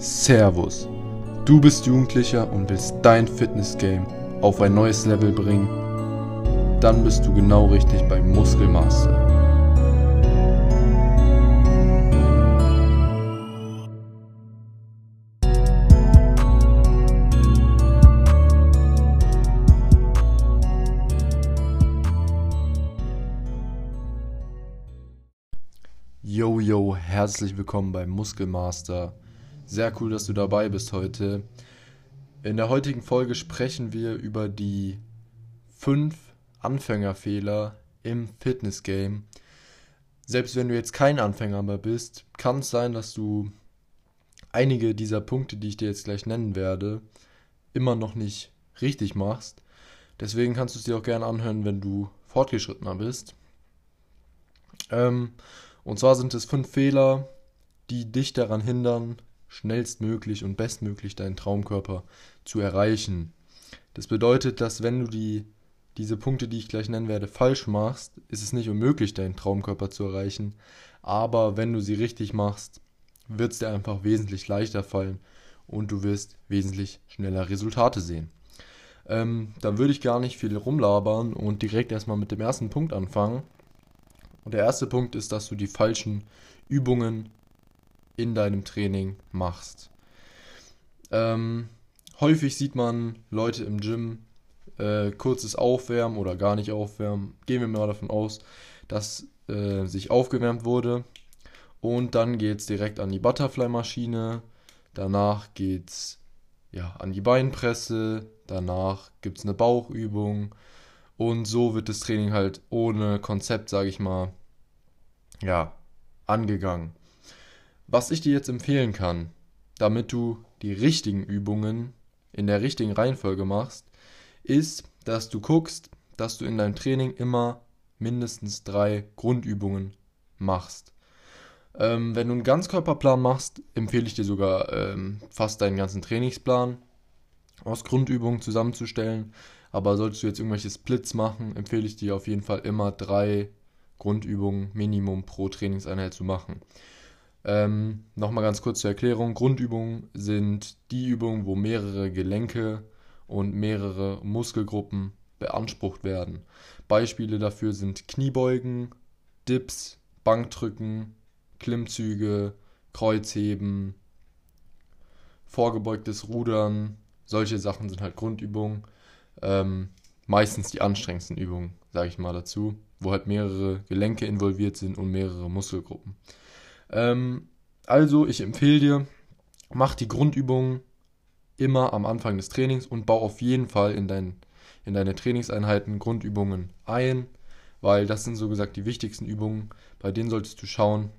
Servus. Du bist Jugendlicher und willst dein Fitness-Game auf ein neues Level bringen? Dann bist du genau richtig beim Muskelmaster. Yo, yo, herzlich willkommen beim Muskelmaster. Sehr cool, dass du dabei bist heute. In der heutigen Folge sprechen wir über die fünf Anfängerfehler im Fitness-Game. Selbst wenn du jetzt kein Anfänger mehr bist, kann es sein, dass du einige dieser Punkte, die ich dir jetzt gleich nennen werde, immer noch nicht richtig machst. Deswegen kannst du es dir auch gerne anhören, wenn du fortgeschrittener bist. Ähm, und zwar sind es fünf Fehler, die dich daran hindern, schnellstmöglich und bestmöglich deinen Traumkörper zu erreichen. Das bedeutet, dass wenn du die, diese Punkte, die ich gleich nennen werde, falsch machst, ist es nicht unmöglich, deinen Traumkörper zu erreichen. Aber wenn du sie richtig machst, wird es dir einfach wesentlich leichter fallen und du wirst wesentlich schneller Resultate sehen. Ähm, dann würde ich gar nicht viel rumlabern und direkt erstmal mit dem ersten Punkt anfangen. Und der erste Punkt ist, dass du die falschen Übungen in deinem Training machst. Ähm, häufig sieht man Leute im Gym äh, kurzes Aufwärmen oder gar nicht aufwärmen. Gehen wir mal davon aus, dass äh, sich aufgewärmt wurde. Und dann geht es direkt an die Butterfly-Maschine. Danach geht es ja, an die Beinpresse. Danach gibt es eine Bauchübung. Und so wird das Training halt ohne Konzept, sage ich mal, ja, angegangen. Was ich dir jetzt empfehlen kann, damit du die richtigen Übungen in der richtigen Reihenfolge machst, ist, dass du guckst, dass du in deinem Training immer mindestens drei Grundübungen machst. Ähm, wenn du einen Ganzkörperplan machst, empfehle ich dir sogar ähm, fast deinen ganzen Trainingsplan aus Grundübungen zusammenzustellen. Aber solltest du jetzt irgendwelche Splits machen, empfehle ich dir auf jeden Fall immer drei Grundübungen Minimum pro Trainingseinheit zu machen. Ähm, Nochmal ganz kurz zur Erklärung. Grundübungen sind die Übungen, wo mehrere Gelenke und mehrere Muskelgruppen beansprucht werden. Beispiele dafür sind Kniebeugen, Dips, Bankdrücken, Klimmzüge, Kreuzheben, vorgebeugtes Rudern. Solche Sachen sind halt Grundübungen. Ähm, meistens die anstrengendsten Übungen, sage ich mal dazu wo halt mehrere Gelenke involviert sind und mehrere Muskelgruppen. Ähm, also, ich empfehle dir, mach die Grundübungen immer am Anfang des Trainings und bau auf jeden Fall in, dein, in deine Trainingseinheiten Grundübungen ein, weil das sind so gesagt die wichtigsten Übungen. Bei denen solltest du schauen,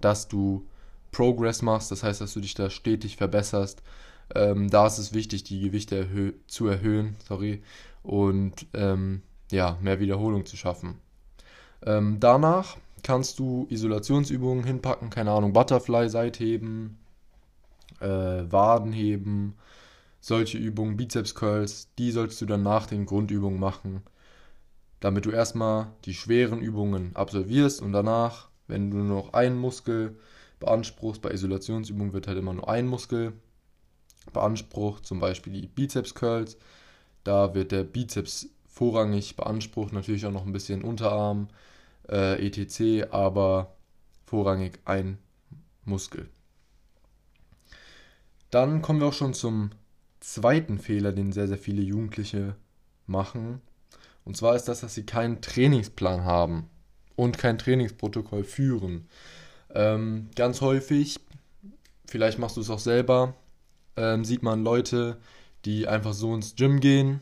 dass du Progress machst, das heißt, dass du dich da stetig verbesserst. Ähm, da ist es wichtig, die Gewichte erhö zu erhöhen, sorry, und ähm, ja, mehr Wiederholung zu schaffen. Ähm, danach kannst du Isolationsübungen hinpacken, keine Ahnung, Butterfly, Seitheben, äh, Wadenheben, solche Übungen, Bizeps Curls, die sollst du dann nach den Grundübungen machen, damit du erstmal die schweren Übungen absolvierst und danach, wenn du nur noch einen Muskel beanspruchst, bei Isolationsübungen wird halt immer nur ein Muskel beansprucht, zum Beispiel die Bizeps Curls, da wird der Bizeps vorrangig beansprucht, natürlich auch noch ein bisschen Unterarm, äh, etc., aber vorrangig ein Muskel. Dann kommen wir auch schon zum zweiten Fehler, den sehr, sehr viele Jugendliche machen. Und zwar ist das, dass sie keinen Trainingsplan haben und kein Trainingsprotokoll führen. Ähm, ganz häufig, vielleicht machst du es auch selber, ähm, sieht man Leute, die einfach so ins Gym gehen,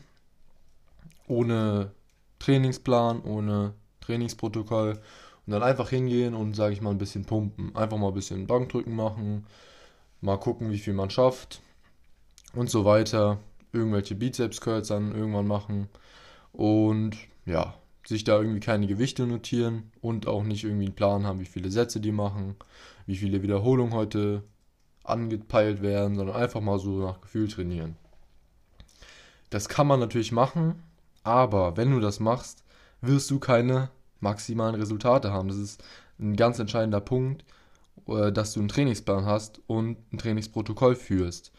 ohne Trainingsplan, ohne Trainingsprotokoll und dann einfach hingehen und, sage ich mal, ein bisschen pumpen. Einfach mal ein bisschen Bankdrücken machen, mal gucken, wie viel man schafft und so weiter. Irgendwelche Bizeps-Curls dann irgendwann machen und ja, sich da irgendwie keine Gewichte notieren und auch nicht irgendwie einen Plan haben, wie viele Sätze die machen, wie viele Wiederholungen heute angepeilt werden, sondern einfach mal so nach Gefühl trainieren. Das kann man natürlich machen, aber wenn du das machst, wirst du keine maximalen Resultate haben. Das ist ein ganz entscheidender Punkt. äh, dass du einen Trainingsplan hast und ein Trainingsprotokoll führst.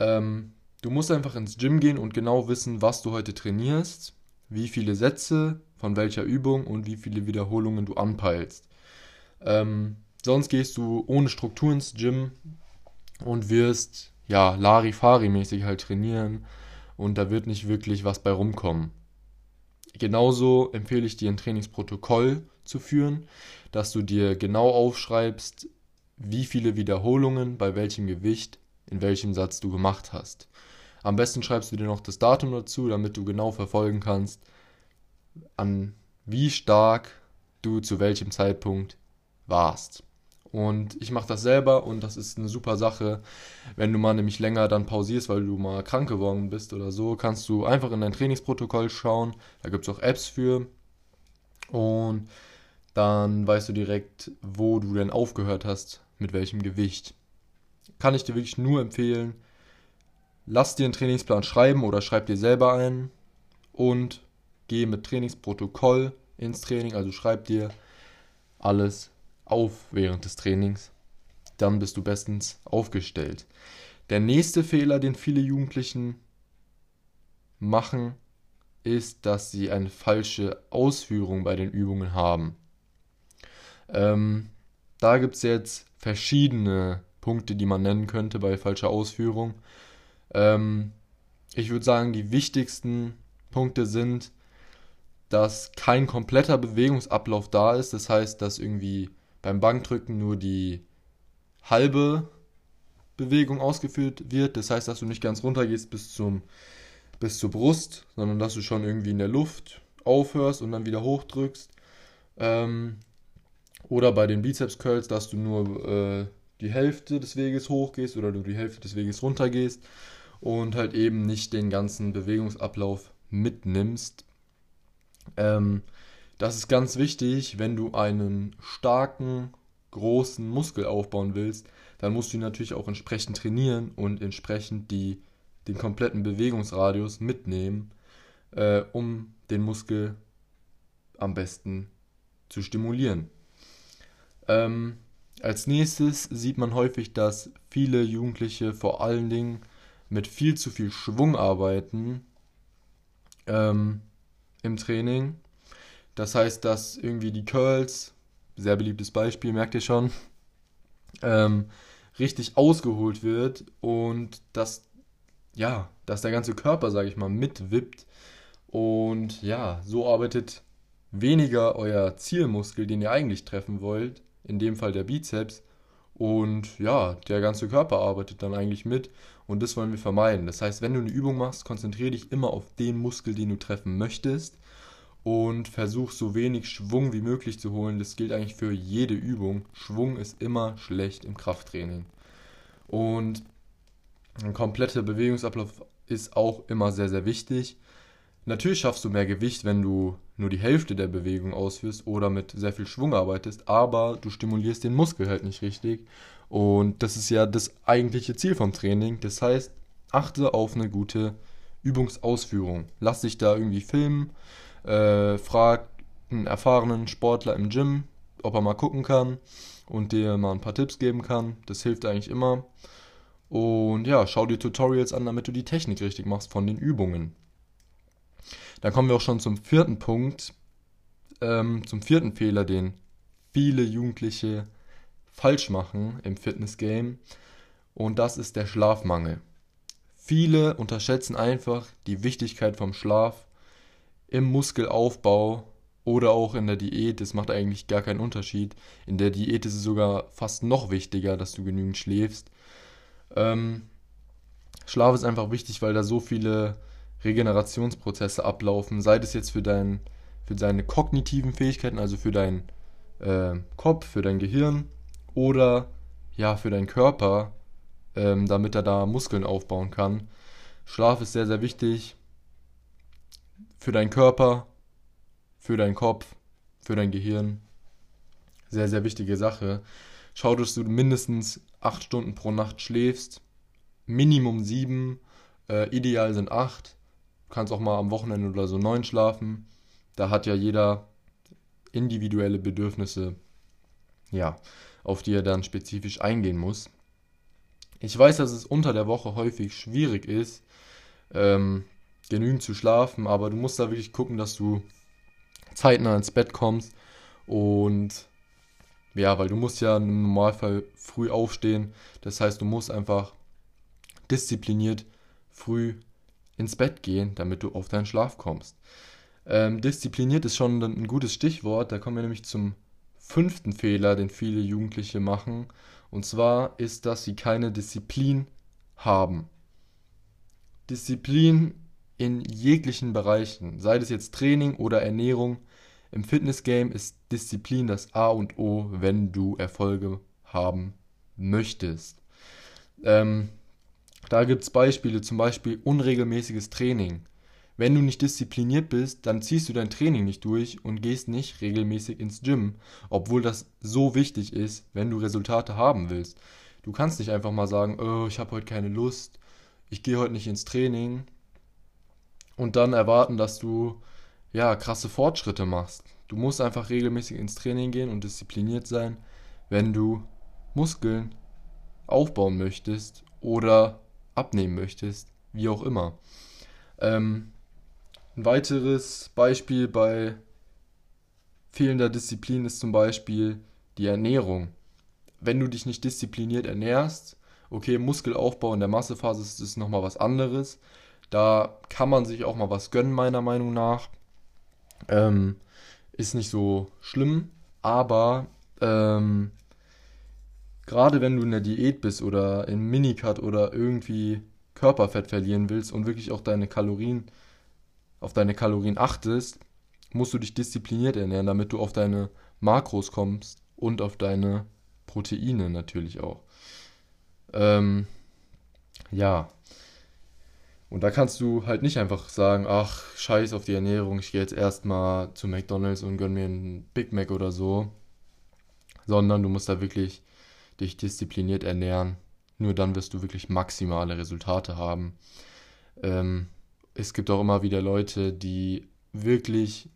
Ähm, du musst einfach ins Gym gehen und genau wissen, was du heute trainierst, wie viele Sätze, von welcher Übung und wie viele Wiederholungen du anpeilst. Ähm, sonst gehst du ohne Struktur ins Gym und wirst ja Larifari-mäßig halt trainieren und da wird nicht wirklich was bei rumkommen. Genauso empfehle ich dir ein Trainingsprotokoll zu führen, dass du dir genau aufschreibst, wie viele Wiederholungen bei welchem Gewicht in welchem Satz du gemacht hast. Am besten schreibst du dir noch das Datum dazu, damit du genau verfolgen kannst, an wie stark du zu welchem Zeitpunkt warst. Und ich mache das selber und das ist eine super Sache. Wenn du mal nämlich länger dann pausierst, weil du mal krank geworden bist oder so, kannst du einfach in dein Trainingsprotokoll schauen. Da gibt es auch Apps für. Und dann weißt du direkt, wo du denn aufgehört hast, mit welchem Gewicht. Kann ich dir wirklich nur empfehlen. Lass dir einen Trainingsplan schreiben oder schreib dir selber einen und geh mit Trainingsprotokoll ins Training. Also schreib dir alles auf während des Trainings. Dann bist du bestens aufgestellt. Der nächste Fehler, den viele Jugendlichen machen, ist, dass sie eine falsche Ausführung bei den Übungen haben. Ähm, da gibt es jetzt verschiedene Punkte, die man nennen könnte bei falscher Ausführung. Ähm, ich würde sagen, die wichtigsten Punkte sind, dass kein kompletter Bewegungsablauf da ist. Das heißt, dass irgendwie beim Bankdrücken nur die halbe Bewegung ausgeführt wird. Das heißt, dass du nicht ganz runter gehst bis, zum, bis zur Brust, sondern dass du schon irgendwie in der Luft aufhörst und dann wieder hochdrückst. Ähm, oder bei den Bizeps Curls, dass du nur äh, die Hälfte des Weges hochgehst oder du die Hälfte des Weges runtergehst und halt eben nicht den ganzen Bewegungsablauf mitnimmst. Ähm, das ist ganz wichtig, wenn du einen starken, großen Muskel aufbauen willst, dann musst du ihn natürlich auch entsprechend trainieren und entsprechend die, den kompletten Bewegungsradius mitnehmen, äh, um den Muskel am besten zu stimulieren. Ähm, als nächstes sieht man häufig, dass viele Jugendliche vor allen Dingen mit viel zu viel Schwung arbeiten ähm, im Training das heißt, dass irgendwie die Curls, sehr beliebtes Beispiel, merkt ihr schon, ähm, richtig ausgeholt wird und dass, ja, dass der ganze Körper, sage ich mal, mitwippt. Und ja, so arbeitet weniger euer Zielmuskel, den ihr eigentlich treffen wollt, in dem Fall der Bizeps. Und ja, der ganze Körper arbeitet dann eigentlich mit und das wollen wir vermeiden. Das heißt, wenn du eine Übung machst, konzentriere dich immer auf den Muskel, den du treffen möchtest und versuch so wenig Schwung wie möglich zu holen. Das gilt eigentlich für jede Übung. Schwung ist immer schlecht im Krafttraining. Und ein kompletter Bewegungsablauf ist auch immer sehr, sehr wichtig. Natürlich schaffst du mehr Gewicht, wenn du nur die Hälfte der Bewegung ausführst oder mit sehr viel Schwung arbeitest, aber du stimulierst den Muskel halt nicht richtig. Und das ist ja das eigentliche Ziel vom Training. Das heißt, achte auf eine gute Übungsausführung. Lass dich da irgendwie filmen, äh, frag einen erfahrenen Sportler im Gym, ob er mal gucken kann und dir mal ein paar Tipps geben kann. Das hilft eigentlich immer. Und ja, schau dir Tutorials an, damit du die Technik richtig machst von den Übungen. Dann kommen wir auch schon zum vierten Punkt, ähm, zum vierten Fehler, den viele Jugendliche falsch machen im Fitness-Game. Und das ist der Schlafmangel. Viele unterschätzen einfach die Wichtigkeit vom Schlaf im Muskelaufbau oder auch in der Diät, das macht eigentlich gar keinen Unterschied. In der Diät ist es sogar fast noch wichtiger, dass du genügend schläfst. Ähm, Schlaf ist einfach wichtig, weil da so viele Regenerationsprozesse ablaufen, sei es jetzt für, dein, für deine kognitiven Fähigkeiten, also für deinen äh, Kopf, für dein Gehirn oder ja, für deinen Körper, ähm, damit er da Muskeln aufbauen kann. Schlaf ist sehr, sehr wichtig für deinen Körper, für deinen Kopf, für dein Gehirn. Sehr, sehr wichtige Sache. Schau, dass du mindestens acht Stunden pro Nacht schläfst. Minimum sieben. Äh, ideal sind acht. Du kannst auch mal am Wochenende oder so neun schlafen. Da hat ja jeder individuelle Bedürfnisse. ja, auf die er dann spezifisch eingehen muss. Ich weiß, dass es unter der Woche häufig schwierig ist, ähm, genügend zu schlafen, aber du musst da wirklich gucken, dass du zeitnah ins Bett kommst und ja, weil du musst ja im Normalfall früh aufstehen. Das heißt, du musst einfach diszipliniert früh ins Bett gehen, damit du auf deinen Schlaf kommst. Ähm, diszipliniert ist schon ein gutes Stichwort. Da kommen wir nämlich zum fünften Fehler, den viele Jugendliche machen. Und zwar ist, dass sie keine Disziplin haben. Disziplin in jeglichen Bereichen, sei es jetzt Training oder Ernährung, im Fitnessgame ist Disziplin das A und O, wenn du Erfolge haben möchtest. Ähm, da gibt es Beispiele, zum Beispiel unregelmäßiges Training. Wenn du nicht diszipliniert bist, dann ziehst du dein Training nicht durch und gehst nicht regelmäßig ins Gym, obwohl das so wichtig ist, wenn du Resultate haben willst. Du kannst nicht einfach mal sagen, oh, ich habe heute keine Lust, ich gehe heute nicht ins Training und dann erwarten, dass du ja, krasse Fortschritte machst. Du musst einfach regelmäßig ins Training gehen und diszipliniert sein, wenn du Muskeln aufbauen möchtest oder abnehmen möchtest, wie auch immer. Ähm, ein weiteres Beispiel bei fehlender Disziplin ist zum Beispiel die Ernährung. Wenn du dich nicht diszipliniert ernährst, okay, Muskelaufbau in der Massephase ist, ist nochmal was anderes. Da kann man sich auch mal was gönnen, meiner Meinung nach. Ähm, ist nicht so schlimm, aber ähm, gerade wenn du in der Diät bist oder in Minicut oder irgendwie Körperfett verlieren willst und wirklich auch deine Kalorien auf deine Kalorien achtest, musst du dich diszipliniert ernähren, damit du auf deine Makros kommst und auf deine Proteine natürlich auch. Ähm, ja, und da kannst du halt nicht einfach sagen, ach, scheiß auf die Ernährung, ich gehe jetzt erstmal zu McDonalds und gönn mir einen Big Mac oder so. Sondern du musst da wirklich dich diszipliniert ernähren. Nur dann wirst du wirklich maximale Resultate haben. Ähm, es gibt auch immer wieder Leute, die wirklich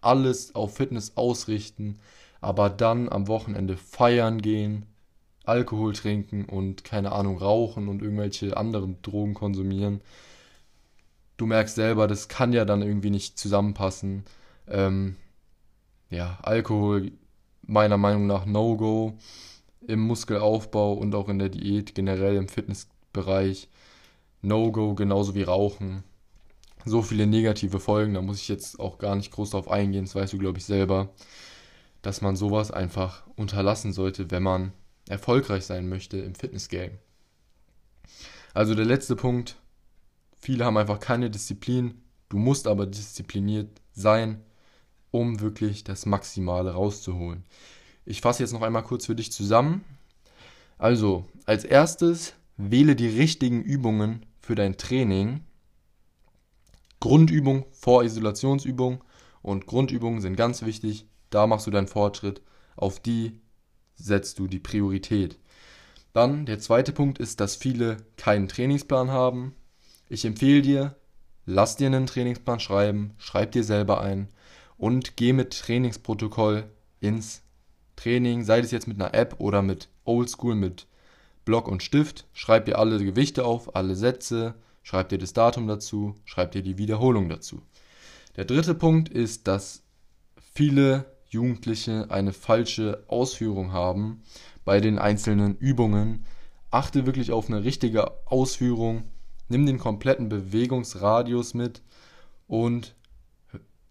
alles auf Fitness ausrichten, aber dann am Wochenende feiern gehen, Alkohol trinken und keine Ahnung rauchen und irgendwelche anderen Drogen konsumieren. Du merkst selber, das kann ja dann irgendwie nicht zusammenpassen. Ähm, ja, Alkohol meiner Meinung nach No-Go im Muskelaufbau und auch in der Diät, generell im Fitnessbereich. No-Go, genauso wie Rauchen. So viele negative Folgen, da muss ich jetzt auch gar nicht groß drauf eingehen, das weißt du, glaube ich, selber, dass man sowas einfach unterlassen sollte, wenn man erfolgreich sein möchte im Fitnessgame. Also der letzte Punkt, viele haben einfach keine Disziplin, du musst aber diszipliniert sein, um wirklich das Maximale rauszuholen. Ich fasse jetzt noch einmal kurz für dich zusammen. Also, als erstes wähle die richtigen Übungen für dein Training. Grundübung vor Isolationsübung und Grundübungen sind ganz wichtig. Da machst du deinen Fortschritt. Auf die setzt du die Priorität. Dann der zweite Punkt ist, dass viele keinen Trainingsplan haben. Ich empfehle dir, lass dir einen Trainingsplan schreiben, schreib dir selber ein und geh mit Trainingsprotokoll ins Training, sei es jetzt mit einer App oder mit Oldschool, mit Block und Stift. Schreib dir alle Gewichte auf, alle Sätze, schreib dir das Datum dazu, schreib dir die Wiederholung dazu. Der dritte Punkt ist, dass viele Jugendliche eine falsche Ausführung haben bei den einzelnen Übungen. Achte wirklich auf eine richtige Ausführung, nimm den kompletten Bewegungsradius mit und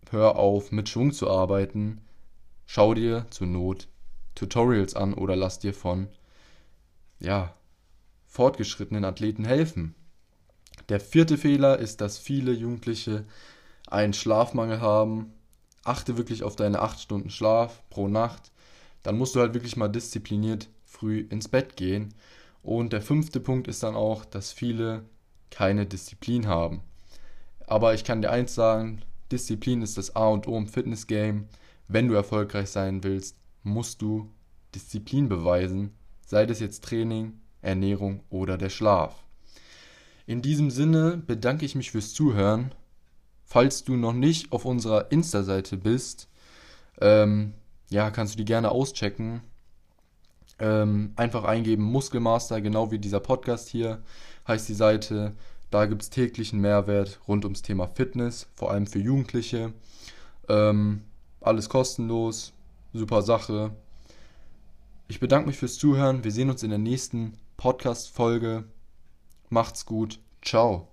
hör auf mit Schwung zu arbeiten. Schau dir zur Not Tutorials an oder lass dir von ja, fortgeschrittenen Athleten helfen. Der vierte Fehler ist, dass viele Jugendliche einen Schlafmangel haben achte wirklich auf deine 8 Stunden Schlaf pro Nacht. Dann musst du halt wirklich mal diszipliniert früh ins Bett gehen. Und der fünfte Punkt ist dann auch, dass viele keine Disziplin haben. Aber ich kann dir eins sagen, Disziplin ist das A und O im Fitnessgame. Wenn du erfolgreich sein willst, musst du Disziplin beweisen, sei das jetzt Training, Ernährung oder der Schlaf. In diesem Sinne bedanke ich mich fürs Zuhören Falls du noch nicht auf unserer Insta-Seite bist, ähm, ja, kannst du die gerne auschecken. Ähm, einfach eingeben Muskelmaster, genau wie dieser Podcast hier heißt die Seite. Da gibt es täglichen Mehrwert rund ums Thema Fitness, vor allem für Jugendliche. Ähm, alles kostenlos, super Sache. Ich bedanke mich fürs Zuhören. Wir sehen uns in der nächsten Podcast-Folge. Macht's gut. Ciao.